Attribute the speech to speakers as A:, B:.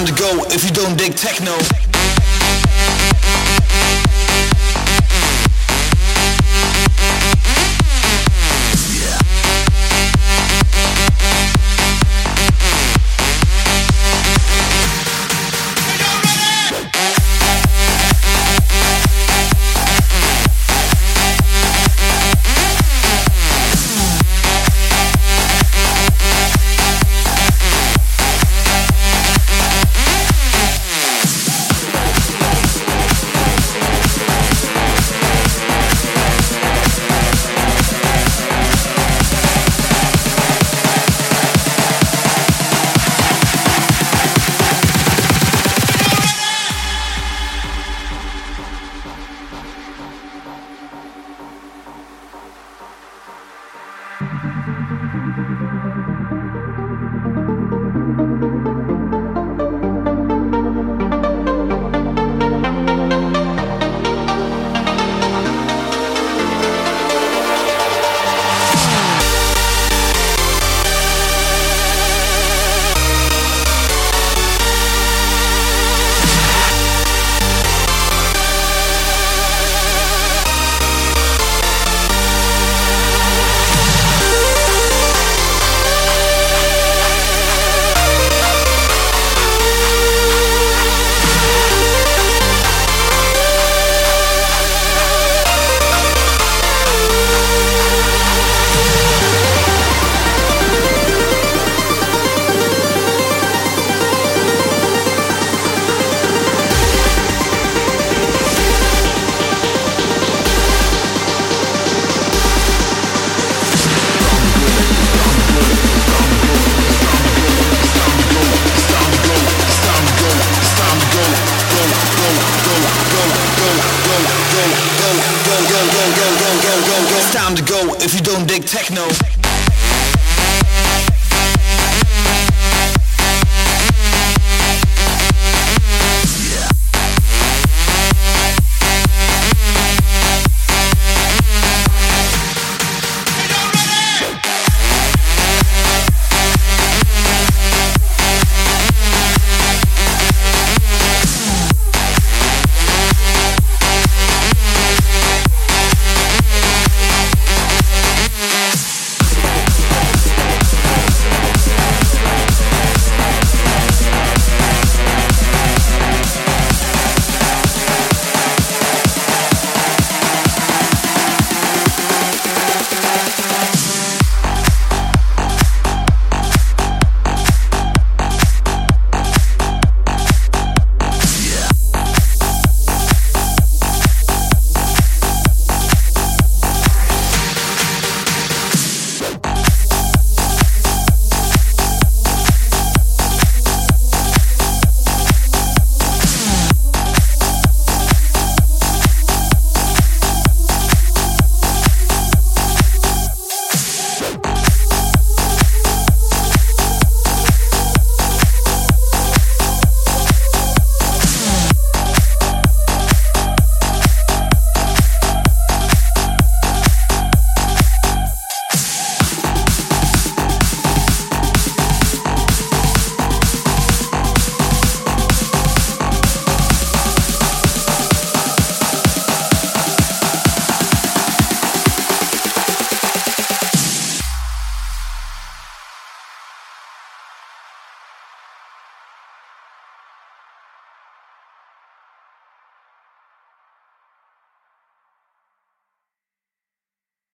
A: time to go if you don't dig techno. go, go, it's time to go if you don't dig techno.